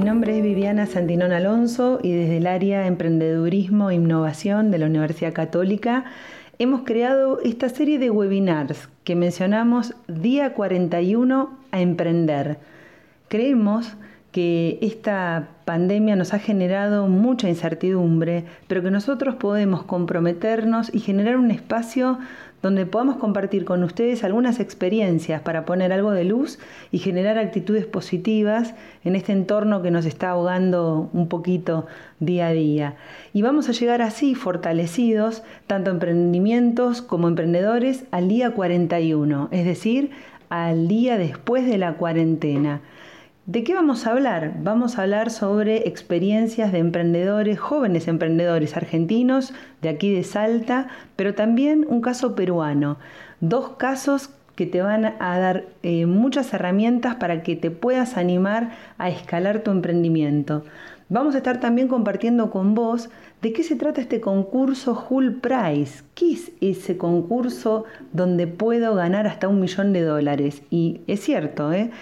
nombre es Viviana Santinón Alonso y desde el área Emprendedurismo e Innovación de la Universidad Católica hemos creado esta serie de webinars que mencionamos Día 41 a Emprender. Creemos que esta pandemia nos ha generado mucha incertidumbre, pero que nosotros podemos comprometernos y generar un espacio donde podamos compartir con ustedes algunas experiencias para poner algo de luz y generar actitudes positivas en este entorno que nos está ahogando un poquito día a día. Y vamos a llegar así fortalecidos, tanto emprendimientos como emprendedores, al día 41, es decir, al día después de la cuarentena. ¿De qué vamos a hablar? Vamos a hablar sobre experiencias de emprendedores, jóvenes emprendedores argentinos de aquí de Salta, pero también un caso peruano. Dos casos que te van a dar eh, muchas herramientas para que te puedas animar a escalar tu emprendimiento. Vamos a estar también compartiendo con vos de qué se trata este concurso Hull Prize. ¿Qué es ese concurso donde puedo ganar hasta un millón de dólares? Y es cierto, ¿eh?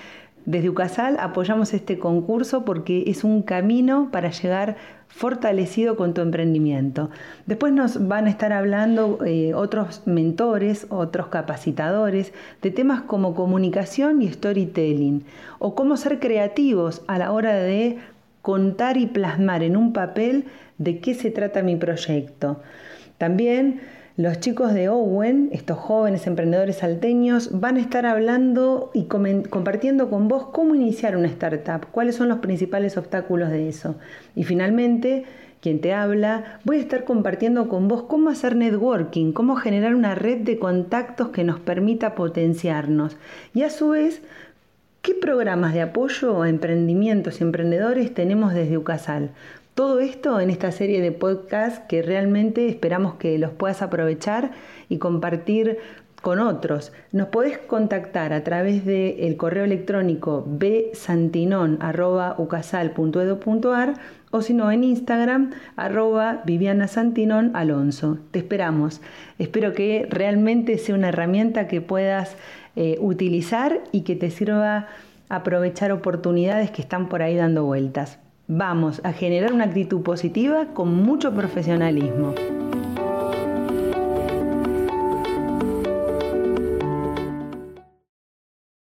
Desde UCASAL apoyamos este concurso porque es un camino para llegar fortalecido con tu emprendimiento. Después nos van a estar hablando eh, otros mentores, otros capacitadores de temas como comunicación y storytelling o cómo ser creativos a la hora de contar y plasmar en un papel de qué se trata mi proyecto. También los chicos de Owen, estos jóvenes emprendedores salteños, van a estar hablando y compartiendo con vos cómo iniciar una startup, cuáles son los principales obstáculos de eso. Y finalmente, quien te habla, voy a estar compartiendo con vos cómo hacer networking, cómo generar una red de contactos que nos permita potenciarnos. Y a su vez, ¿qué programas de apoyo a emprendimientos y emprendedores tenemos desde UCASAL? Todo esto en esta serie de podcasts que realmente esperamos que los puedas aprovechar y compartir con otros. Nos podés contactar a través del correo electrónico bsantinon.ucasal.edu.ar o si no en Instagram arroba Alonso. Te esperamos. Espero que realmente sea una herramienta que puedas eh, utilizar y que te sirva aprovechar oportunidades que están por ahí dando vueltas. Vamos a generar una actitud positiva con mucho profesionalismo.